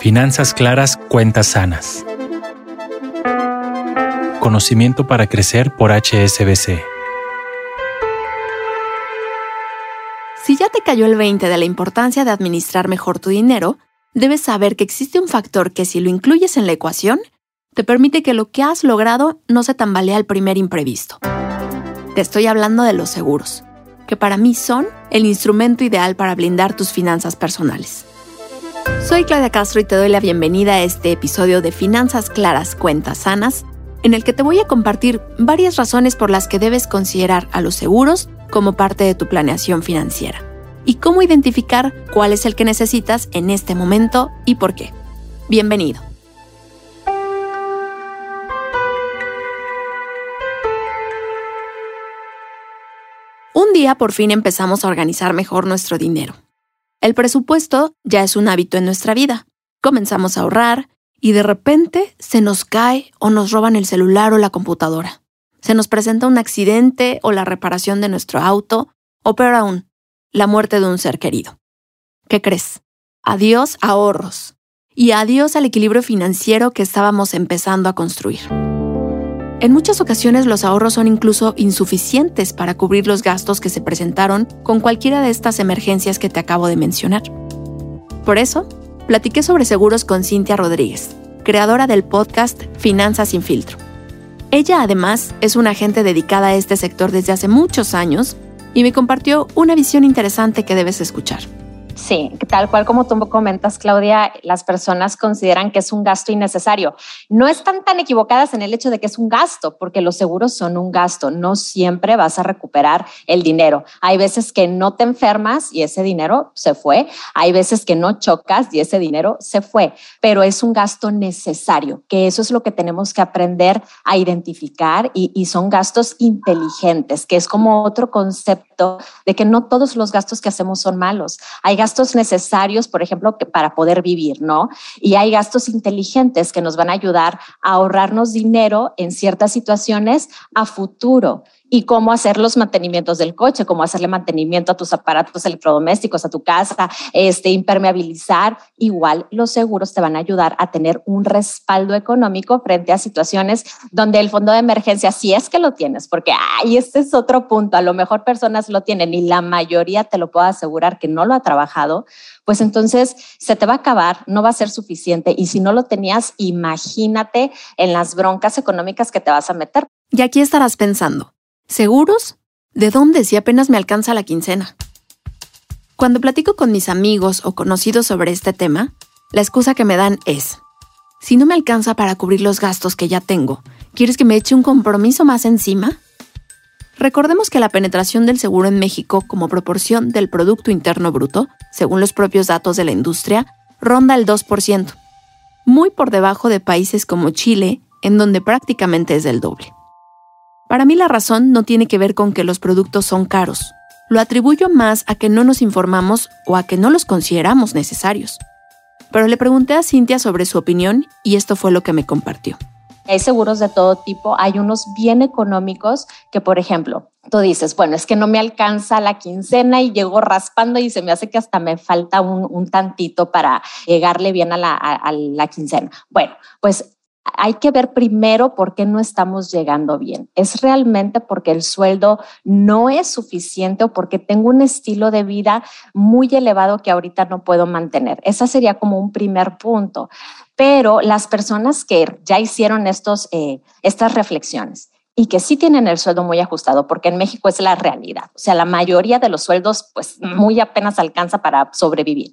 Finanzas claras, cuentas sanas. Conocimiento para crecer por HSBC. Si ya te cayó el 20 de la importancia de administrar mejor tu dinero, debes saber que existe un factor que si lo incluyes en la ecuación, te permite que lo que has logrado no se tambalee al primer imprevisto. Te estoy hablando de los seguros, que para mí son el instrumento ideal para blindar tus finanzas personales. Soy Claudia Castro y te doy la bienvenida a este episodio de Finanzas Claras, Cuentas Sanas, en el que te voy a compartir varias razones por las que debes considerar a los seguros como parte de tu planeación financiera y cómo identificar cuál es el que necesitas en este momento y por qué. Bienvenido. Un día por fin empezamos a organizar mejor nuestro dinero. El presupuesto ya es un hábito en nuestra vida. Comenzamos a ahorrar y de repente se nos cae o nos roban el celular o la computadora. Se nos presenta un accidente o la reparación de nuestro auto o peor aún, la muerte de un ser querido. ¿Qué crees? Adiós ahorros y adiós al equilibrio financiero que estábamos empezando a construir. En muchas ocasiones los ahorros son incluso insuficientes para cubrir los gastos que se presentaron con cualquiera de estas emergencias que te acabo de mencionar. Por eso, platiqué sobre seguros con Cintia Rodríguez, creadora del podcast Finanzas sin filtro. Ella además es una agente dedicada a este sector desde hace muchos años y me compartió una visión interesante que debes escuchar. Sí, tal cual como tú comentas, Claudia, las personas consideran que es un gasto innecesario. No están tan equivocadas en el hecho de que es un gasto, porque los seguros son un gasto. No siempre vas a recuperar el dinero. Hay veces que no te enfermas y ese dinero se fue. Hay veces que no chocas y ese dinero se fue, pero es un gasto necesario, que eso es lo que tenemos que aprender a identificar y, y son gastos inteligentes, que es como otro concepto de que no todos los gastos que hacemos son malos. Hay gastos necesarios, por ejemplo, para poder vivir, ¿no? Y hay gastos inteligentes que nos van a ayudar a ahorrarnos dinero en ciertas situaciones a futuro y cómo hacer los mantenimientos del coche, cómo hacerle mantenimiento a tus aparatos electrodomésticos, a tu casa, este, impermeabilizar. Igual los seguros te van a ayudar a tener un respaldo económico frente a situaciones donde el fondo de emergencia, si es que lo tienes, porque ay, este es otro punto, a lo mejor personas lo tienen y la mayoría te lo puedo asegurar que no lo ha trabajado, pues entonces se te va a acabar, no va a ser suficiente. Y si no lo tenías, imagínate en las broncas económicas que te vas a meter. Y aquí estarás pensando. ¿Seguros? ¿De dónde si apenas me alcanza la quincena? Cuando platico con mis amigos o conocidos sobre este tema, la excusa que me dan es, si no me alcanza para cubrir los gastos que ya tengo, ¿quieres que me eche un compromiso más encima? Recordemos que la penetración del seguro en México como proporción del Producto Interno Bruto, según los propios datos de la industria, ronda el 2%, muy por debajo de países como Chile, en donde prácticamente es del doble. Para mí la razón no tiene que ver con que los productos son caros. Lo atribuyo más a que no nos informamos o a que no los consideramos necesarios. Pero le pregunté a Cintia sobre su opinión y esto fue lo que me compartió. Hay seguros de todo tipo, hay unos bien económicos que, por ejemplo, tú dices, bueno, es que no me alcanza la quincena y llego raspando y se me hace que hasta me falta un, tantito para llegarle bien a la, a la quincena. Bueno, pues hay que ver primero por qué no estamos llegando bien. ¿Es realmente porque el sueldo no es suficiente o porque tengo un estilo de vida muy elevado que ahorita no puedo mantener? Esa sería como un primer punto. Pero las personas que ya hicieron estos, eh, estas reflexiones y que sí tienen el sueldo muy ajustado, porque en México es la realidad. O sea, la mayoría de los sueldos pues muy apenas alcanza para sobrevivir.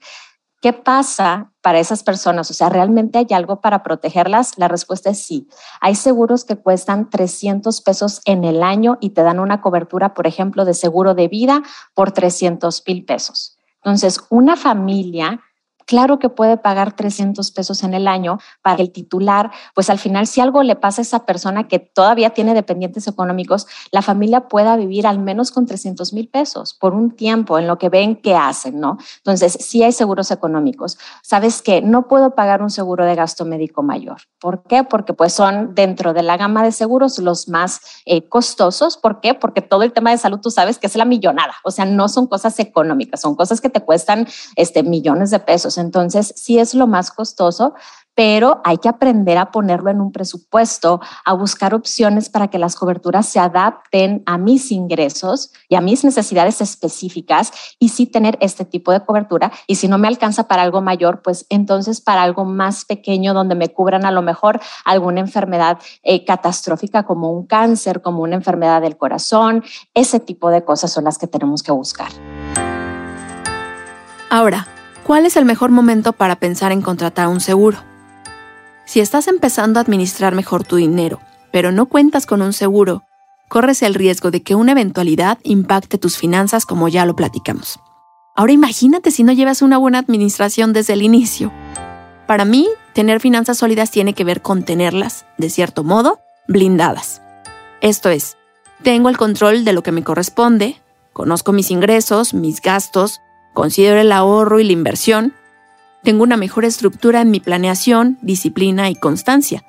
¿Qué pasa para esas personas? O sea, ¿realmente hay algo para protegerlas? La respuesta es sí. Hay seguros que cuestan 300 pesos en el año y te dan una cobertura, por ejemplo, de seguro de vida por 300 mil pesos. Entonces, una familia claro que puede pagar 300 pesos en el año para que el titular, pues al final si algo le pasa a esa persona que todavía tiene dependientes económicos, la familia pueda vivir al menos con 300 mil pesos por un tiempo en lo que ven que hacen, ¿no? Entonces, sí hay seguros económicos. ¿Sabes qué? No puedo pagar un seguro de gasto médico mayor. ¿Por qué? Porque pues son dentro de la gama de seguros los más eh, costosos. ¿Por qué? Porque todo el tema de salud tú sabes que es la millonada. O sea, no son cosas económicas, son cosas que te cuestan este, millones de pesos. Entonces, sí es lo más costoso, pero hay que aprender a ponerlo en un presupuesto, a buscar opciones para que las coberturas se adapten a mis ingresos y a mis necesidades específicas y sí tener este tipo de cobertura. Y si no me alcanza para algo mayor, pues entonces para algo más pequeño donde me cubran a lo mejor alguna enfermedad eh, catastrófica como un cáncer, como una enfermedad del corazón, ese tipo de cosas son las que tenemos que buscar. Ahora, ¿cuál es el mejor momento para pensar en contratar un seguro? Si estás empezando a administrar mejor tu dinero, pero no cuentas con un seguro, corres el riesgo de que una eventualidad impacte tus finanzas como ya lo platicamos. Ahora imagínate si no llevas una buena administración desde el inicio. Para mí, tener finanzas sólidas tiene que ver con tenerlas, de cierto modo, blindadas. Esto es, tengo el control de lo que me corresponde, conozco mis ingresos, mis gastos, considero el ahorro y la inversión, tengo una mejor estructura en mi planeación, disciplina y constancia.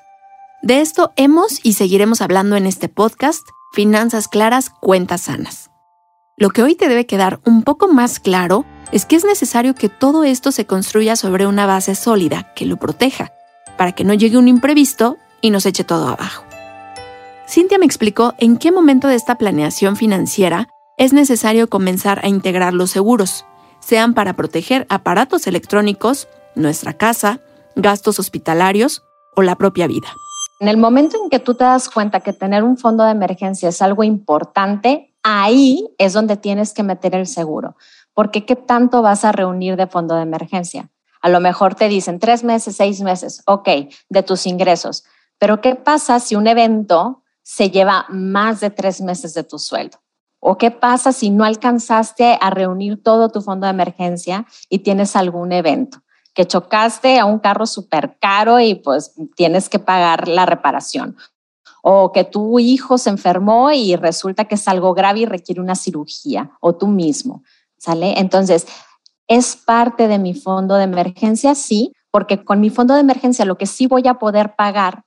De esto hemos y seguiremos hablando en este podcast, Finanzas Claras, Cuentas Sanas. Lo que hoy te debe quedar un poco más claro es que es necesario que todo esto se construya sobre una base sólida que lo proteja, para que no llegue un imprevisto y nos eche todo abajo. Cintia me explicó en qué momento de esta planeación financiera es necesario comenzar a integrar los seguros, sean para proteger aparatos electrónicos, nuestra casa, gastos hospitalarios o la propia vida. En el momento en que tú te das cuenta que tener un fondo de emergencia es algo importante, ahí es donde tienes que meter el seguro. Porque ¿qué tanto vas a reunir de fondo de emergencia? A lo mejor te dicen tres meses, seis meses, ok, de tus ingresos. Pero ¿qué pasa si un evento se lleva más de tres meses de tu sueldo? ¿O qué pasa si no alcanzaste a reunir todo tu fondo de emergencia y tienes algún evento? Que chocaste a un carro súper caro y pues tienes que pagar la reparación. O que tu hijo se enfermó y resulta que es algo grave y requiere una cirugía. O tú mismo. ¿Sale? Entonces, ¿es parte de mi fondo de emergencia? Sí, porque con mi fondo de emergencia lo que sí voy a poder pagar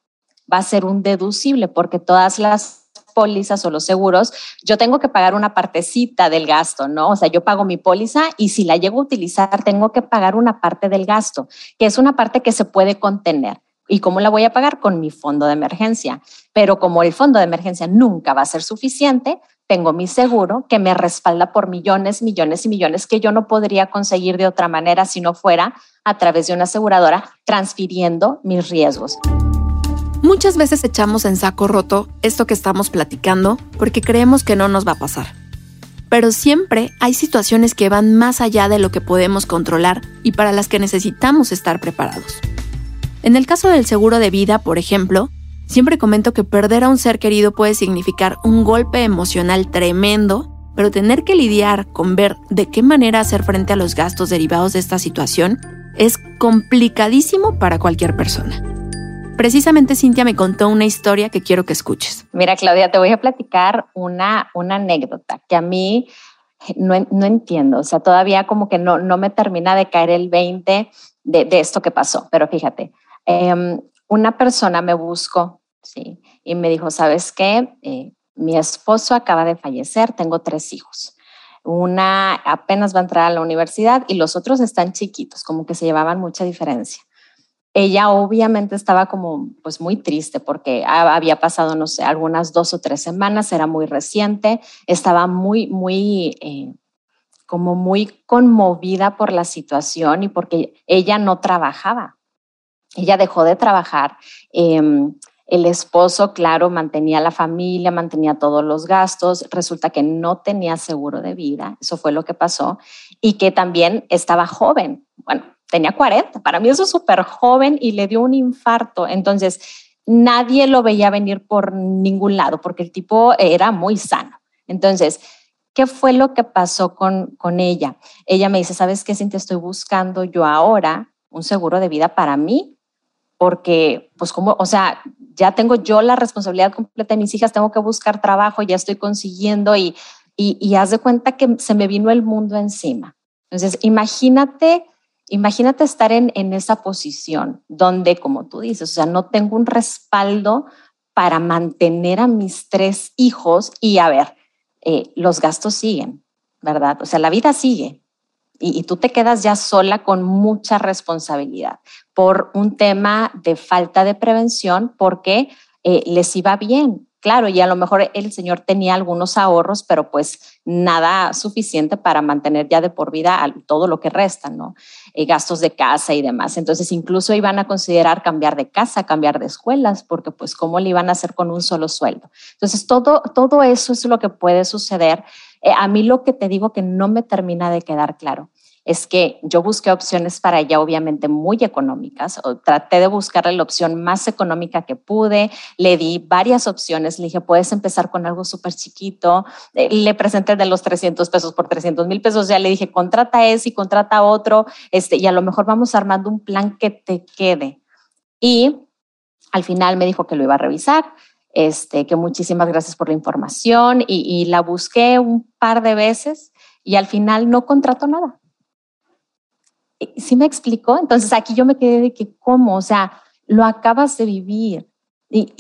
va a ser un deducible porque todas las pólizas o los seguros, yo tengo que pagar una partecita del gasto, ¿no? O sea, yo pago mi póliza y si la llego a utilizar, tengo que pagar una parte del gasto, que es una parte que se puede contener. ¿Y cómo la voy a pagar? Con mi fondo de emergencia. Pero como el fondo de emergencia nunca va a ser suficiente, tengo mi seguro que me respalda por millones, millones y millones que yo no podría conseguir de otra manera si no fuera a través de una aseguradora transfiriendo mis riesgos. Muchas veces echamos en saco roto esto que estamos platicando porque creemos que no nos va a pasar. Pero siempre hay situaciones que van más allá de lo que podemos controlar y para las que necesitamos estar preparados. En el caso del seguro de vida, por ejemplo, siempre comento que perder a un ser querido puede significar un golpe emocional tremendo, pero tener que lidiar con ver de qué manera hacer frente a los gastos derivados de esta situación es complicadísimo para cualquier persona. Precisamente Cintia me contó una historia que quiero que escuches. Mira, Claudia, te voy a platicar una, una anécdota que a mí no, no entiendo. O sea, todavía como que no, no me termina de caer el 20 de, esto que pasó. Pero fíjate, em, una persona me buscó, ¿sí? Y me dijo, ¿sabes qué? Eh, mi esposo acaba de fallecer, tengo tres hijos. Una apenas va a entrar a la universidad y los otros están chiquitos, como que se llevaban mucha diferencia ella obviamente estaba como pues muy triste porque había pasado, no sé, algunas dos o tres semanas, era muy reciente, estaba muy, muy, eh, como muy conmovida por la situación y porque ella no trabajaba. Ella dejó de trabajar. Em, el esposo, claro, mantenía la familia, mantenía todos los gastos. Resulta que no tenía seguro de vida. Eso fue lo que pasó. Y que también estaba joven. Bueno, tenía 40, para mí eso es súper joven y le dio un infarto. Entonces, nadie lo veía venir por ningún lado porque el tipo era muy sano. Entonces, ¿Qué fue lo que pasó con, con ella? Ella me dice, ¿sabes qué, Cintia? Estoy buscando yo ahora un seguro de vida para mí, porque, pues, como, o sea, ya tengo yo la responsabilidad completa de mis hijas, tengo que buscar trabajo, ya estoy consiguiendo y, y, y haz de cuenta que se me vino el mundo encima. Entonces, imagínate, imagínate estar en, en esa posición donde, como tú dices, o sea, no tengo un respaldo para mantener a mis tres hijos y a ver, eh, los gastos siguen, ¿verdad? O sea, la vida sigue y, tú te quedas ya sola con mucha responsabilidad por un tema de falta de prevención porque eh, les iba bien. Claro, y a lo mejor el señor tenía algunos ahorros, pero pues nada suficiente para mantener ya de por vida todo lo que resta, ¿no? Eh, gastos de casa y demás. Entonces, incluso iban a considerar cambiar de casa, cambiar de escuelas, porque pues cómo le iban a hacer con un solo sueldo. Entonces, todo, todo eso es lo que puede suceder. Eh, a mí lo que te digo que no me termina de quedar claro es que yo busqué opciones para ella obviamente muy económicas, traté de buscarle la opción más económica que pude, le di varias opciones, le dije, puedes empezar con algo súper chiquito, eh, le presenté de los 300 pesos por 300 mil pesos, ya le dije, contrata ese y contrata otro, este, y a lo mejor vamos armando un plan que te quede. Y al final me dijo que lo iba a revisar, este, que muchísimas gracias por la información y, y la busqué un par de veces y al final no contrató nada ¿Sí me explico? Entonces aquí yo me quedé de que, ¿cómo? O sea, lo acabas de vivir y,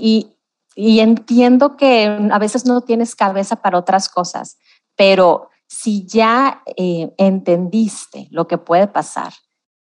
y, entiendo que a veces no tienes cabeza para otras cosas, pero si ya eh, entendiste lo que puede pasar,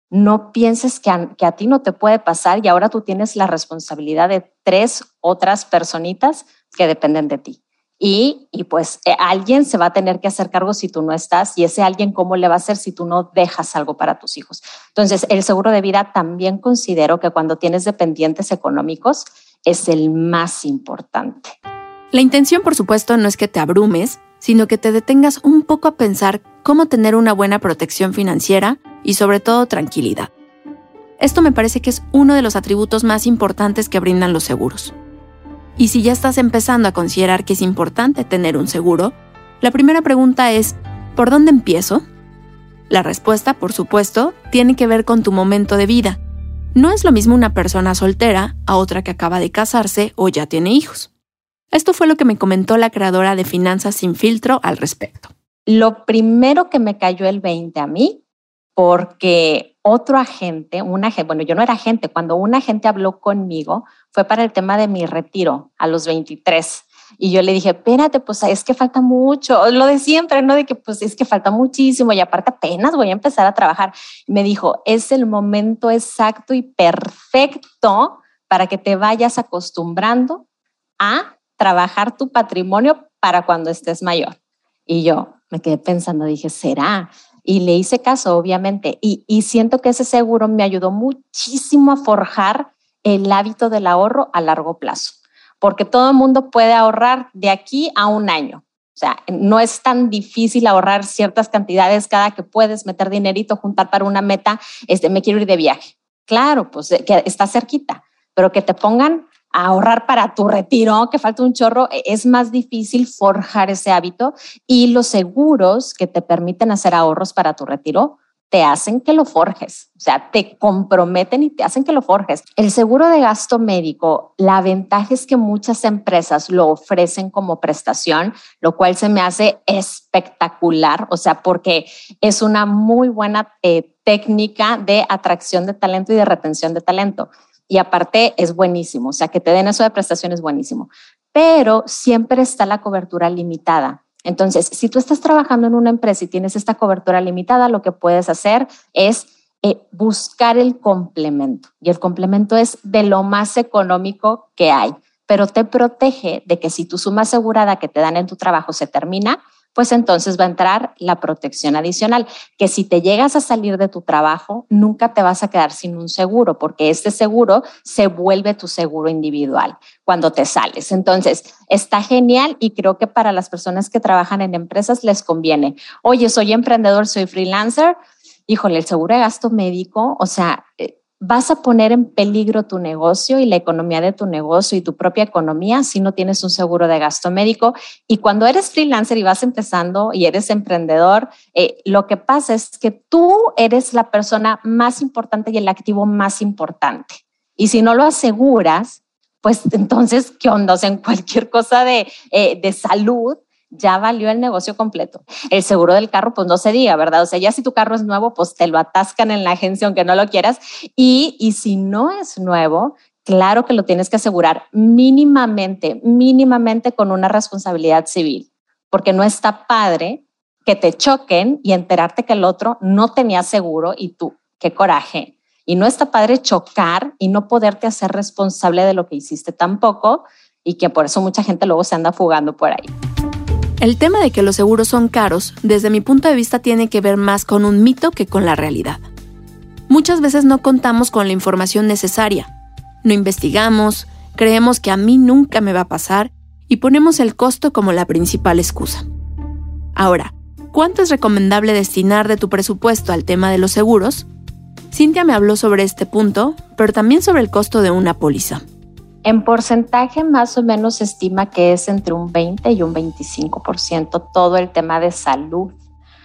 no pienses que que a, ti no te puede pasar y ahora tú tienes la responsabilidad de tres otras personitas que dependen de ti y, pues eh, alguien se va a tener que hacer cargo si tú no estás y ese alguien cómo le va a hacer si tú no dejas algo para tus hijos. Entonces, el seguro de vida también considero que cuando tienes dependientes económicos es el más importante. La intención, por supuesto, no es que te abrumes, sino que te detengas un poco a pensar cómo tener una buena protección financiera y sobre todo tranquilidad. Esto me parece que es uno de los atributos más importantes que brindan los seguros. Y si ya estás empezando a considerar que es importante tener un seguro, la primera pregunta es, ¿por dónde empiezo? La respuesta, por supuesto, tiene que ver con tu momento de vida. No es lo mismo una persona soltera a otra que acaba de casarse o ya tiene hijos. Esto fue lo que me comentó la creadora de Finanzas sin filtro al respecto. Lo primero que me cayó el 20 a mí, porque otro agente, un agente, bueno, yo no era agente, cuando un agente habló conmigo fue para el tema de mi retiro a los 23. Y yo le dije, espérate, pues es que falta mucho, lo de siempre, ¿no? De que pues es que falta muchísimo y aparte apenas voy a empezar a trabajar. me dijo, es el momento exacto y perfecto para que te vayas acostumbrando a trabajar tu patrimonio para cuando estés mayor. Y yo me quedé pensando, dije, ¿será? Y le hice caso, obviamente, y, y siento que ese seguro me ayudó muchísimo a forjar el hábito del ahorro a largo plazo, porque todo el mundo puede ahorrar de aquí a un año. O sea, no es tan difícil ahorrar ciertas cantidades cada que puedes meter dinerito, juntar para una meta, este, me quiero ir de viaje. Claro, pues que está cerquita, pero que te pongan ahorrar para tu retiro, que falta un chorro, e, es más difícil forjar ese hábito y los seguros que te permiten hacer ahorros para tu retiro te hacen que lo forjes, o sea, te comprometen y te hacen que lo forjes. El seguro de gasto médico, la ventaja es que muchas empresas lo ofrecen como prestación, lo cual se me hace espectacular, o sea, porque es una muy buena eh, técnica de atracción de talento y de retención de talento y aparte es buenísimo, o sea, que te den eso de prestación es buenísimo, pero siempre está la cobertura limitada. Entonces, si tú estás trabajando en una empresa y tienes esta cobertura limitada, lo que puedes hacer es eh, buscar el complemento. Y el complemento es de lo más económico que hay, pero te protege de que si tu suma asegurada que te dan en tu trabajo se termina, pues entonces va a entrar la protección adicional, que si te llegas a salir de tu trabajo, nunca te vas a quedar sin un seguro, porque este seguro se vuelve tu seguro individual cuando te sales. Entonces, está genial y creo que para las personas que trabajan en empresas les conviene. Oye, soy emprendedor, soy freelancer, híjole, el seguro de gasto médico, o sea, eh, vas a poner en peligro tu negocio y la economía de tu negocio y tu propia economía si no tienes un seguro de gasto médico. Y cuando eres freelancer y vas empezando y eres emprendedor, eh, lo que pasa es que tú eres la persona más importante y el activo más importante. Y si no lo aseguras, pues entonces, ¿qué onda? en cualquier cosa de, eh, de salud, ya valió el negocio completo. El seguro del carro, pues no se diga, ¿verdad? O sea, ya si tu carro es nuevo, pues te lo atascan en la agencia aunque no lo quieras. Y, y si no es nuevo, claro que lo tienes que asegurar mínimamente, mínimamente con una responsabilidad civil, porque no está padre que te choquen y enterarte que el otro no tenía seguro y tú, qué coraje. Y no está padre chocar y no poderte hacer responsable de lo que hiciste tampoco y que por eso mucha gente luego se anda fugando por ahí. El tema de que los seguros son caros, desde mi punto de vista, tiene que ver más con un mito que con la realidad. Muchas veces no contamos con la información necesaria, no investigamos, creemos que a mí nunca me va a pasar y ponemos el costo como la principal excusa. Ahora, ¿cuánto es recomendable destinar de tu presupuesto al tema de los seguros? Cintia me habló sobre este punto, pero también sobre el costo de una póliza. En porcentaje más o menos se estima que es entre un 20 y un 25% todo el tema de salud,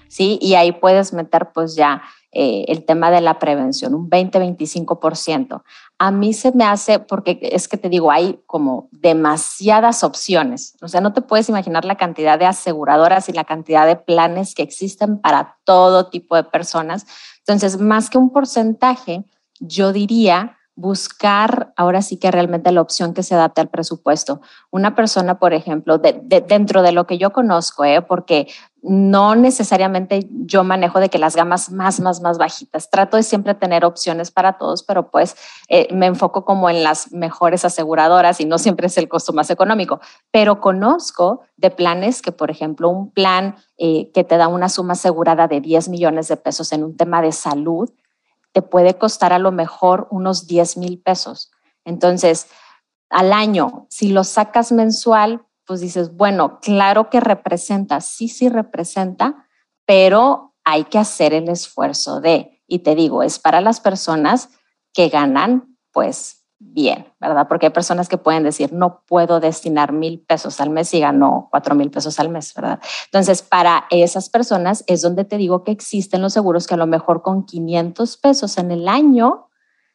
¿sí? Y ahí puedes meter pues ya eh, el tema de la prevención, un 20-25%. A mí se me hace, porque es que te digo, hay como demasiadas opciones. O sea, no te puedes imaginar la cantidad de aseguradoras y la cantidad de planes que existen para todo tipo de personas. Entonces, más que un porcentaje, yo diría buscar ahora sí que realmente la opción que se adapte al presupuesto. Una persona, por ejemplo, dentro de lo que yo conozco, ¿eh? porque no necesariamente yo manejo de que las gamas más, más, más bajitas. Trato de siempre tener opciones para todos, pero pues eh, me enfoco como en las mejores aseguradoras y no siempre es el costo más económico. Pero conozco de planes que, por ejemplo, un plan eh, que te da una suma asegurada de 10 millones de pesos en un tema de salud, te puede costar a lo mejor unos 10 mil pesos. Entonces, al año, si lo sacas mensual, pues dices, bueno, claro que representa, sí, sí representa, pero hay que hacer el esfuerzo de, y te digo, es para las personas que ganan, pues bien, ¿verdad? Porque hay personas que pueden decir, no puedo destinar mil pesos al mes y gano cuatro mil pesos al mes, ¿verdad? Entonces, para esas personas es donde te digo que existen los seguros que a lo mejor con 500 pesos en el año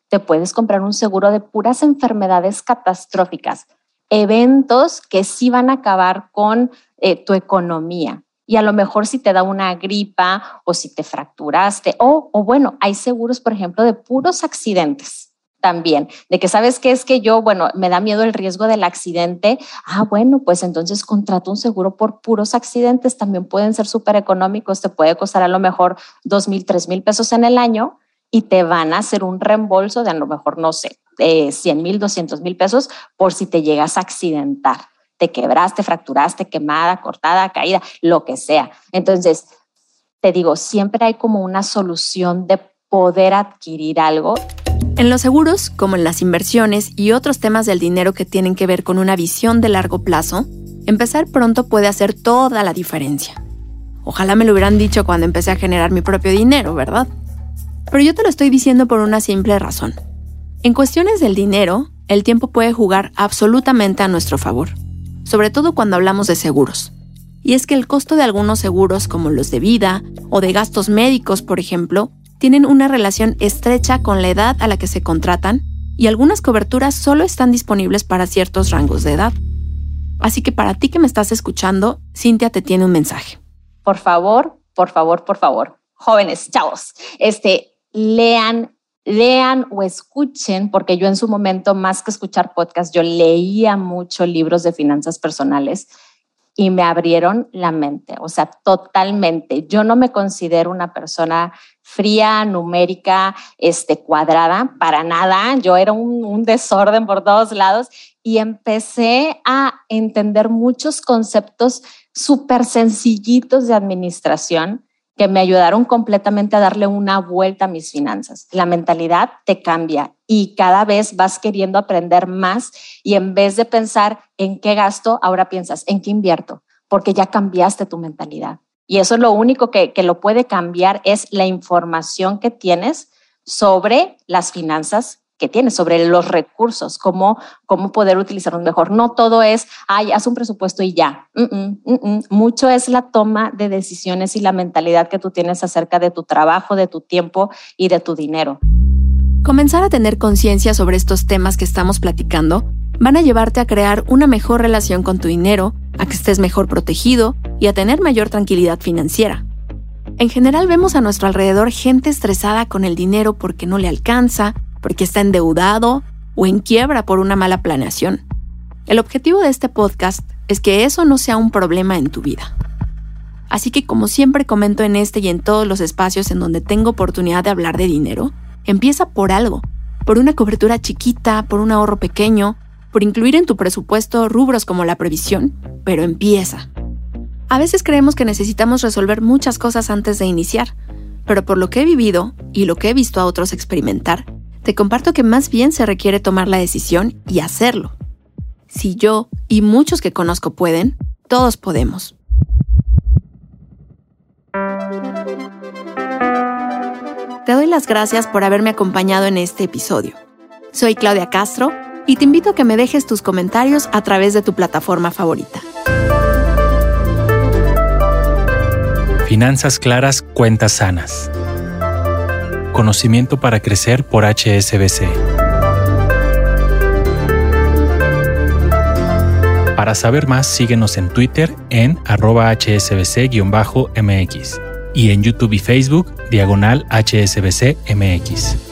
te puedes comprar un seguro de puras enfermedades catastróficas, eventos que sí van a acabar con eh, tu economía. Y a lo mejor si te da una gripa o si te fracturaste, o, o bueno, hay seguros, por ejemplo, de puros accidentes también, de que sabes que es que yo, bueno, me da miedo el riesgo del accidente. Ah, bueno, pues entonces contrato un seguro por puros accidentes, también pueden ser súper económicos, te puede costar a lo mejor dos mil, tres mil pesos en el año y te van a hacer un reembolso de a lo mejor, no sé, de 100 mil, 200 mil pesos por si te llegas a accidentar. Te quebraste, fracturaste, quemada, cortada, caída, lo que sea. Entonces, te digo, siempre hay como una solución de poder adquirir algo en los seguros, como en las inversiones y otros temas del dinero que tienen que ver con una visión de largo plazo, empezar pronto puede hacer toda la diferencia. Ojalá me lo hubieran dicho cuando empecé a generar mi propio dinero, ¿verdad? Pero yo te lo estoy diciendo por una simple razón. En cuestiones del dinero, el tiempo puede jugar absolutamente a nuestro favor, sobre todo cuando hablamos de seguros. Y es que el costo de algunos seguros, como los de vida o de gastos médicos, por ejemplo, tienen una relación estrecha con la edad a la que se contratan y algunas coberturas solo están disponibles para ciertos rangos de edad. Así que para ti que me estás escuchando, Cintia te tiene un mensaje. Por favor, por favor, por favor, jóvenes, chavos, este, lean, lean o escuchen, porque yo en su momento, más que escuchar podcast, yo leía mucho libros de finanzas personales y me abrieron la mente, o sea, totalmente. Yo no me considero una persona fría, numérica, este, cuadrada, para nada. Yo era un, desorden por todos lados y empecé a entender muchos conceptos súper sencillitos de administración que me ayudaron completamente a darle una vuelta a mis finanzas. La mentalidad te cambia y cada vez vas queriendo aprender más y en vez de pensar en qué gasto, ahora piensas en qué invierto, porque ya cambiaste tu mentalidad. Y eso es lo único que, que lo puede cambiar, es la información que tienes sobre las finanzas que tienes, sobre los recursos, cómo, cómo poder utilizarlos mejor. No todo es, ay, haz un presupuesto y ya. Mucho es la toma de decisiones y la mentalidad que tú tienes acerca de tu trabajo, de tu tiempo y de tu dinero. Comenzar a tener conciencia sobre estos temas que estamos platicando van a llevarte a crear una mejor relación con tu dinero, a que estés mejor protegido y a tener mayor tranquilidad financiera. En general vemos a nuestro alrededor gente estresada con el dinero porque no le alcanza, porque está endeudado o en quiebra por una mala planeación. El objetivo de este podcast es que eso no sea un problema en tu vida. Así que como siempre comento en este y en todos los espacios en donde tengo oportunidad de hablar de dinero, empieza por algo, por una cobertura chiquita, por un ahorro pequeño, por incluir en tu presupuesto rubros como la previsión, pero empieza. A veces creemos que necesitamos resolver muchas cosas antes de iniciar, pero por lo que he vivido y lo que he visto a otros experimentar, te comparto que más bien se requiere tomar la decisión y hacerlo. Si yo y muchos que conozco pueden, todos podemos. Te doy las gracias por haberme acompañado en este episodio. Soy Claudia Castro y te invito a que me dejes tus comentarios a través de tu plataforma favorita. Finanzas claras, cuentas sanas. Conocimiento para crecer por HSBC. Para saber más, síguenos en Twitter en arroba hsbc-mx y en YouTube y Facebook diagonal hsbc-mx.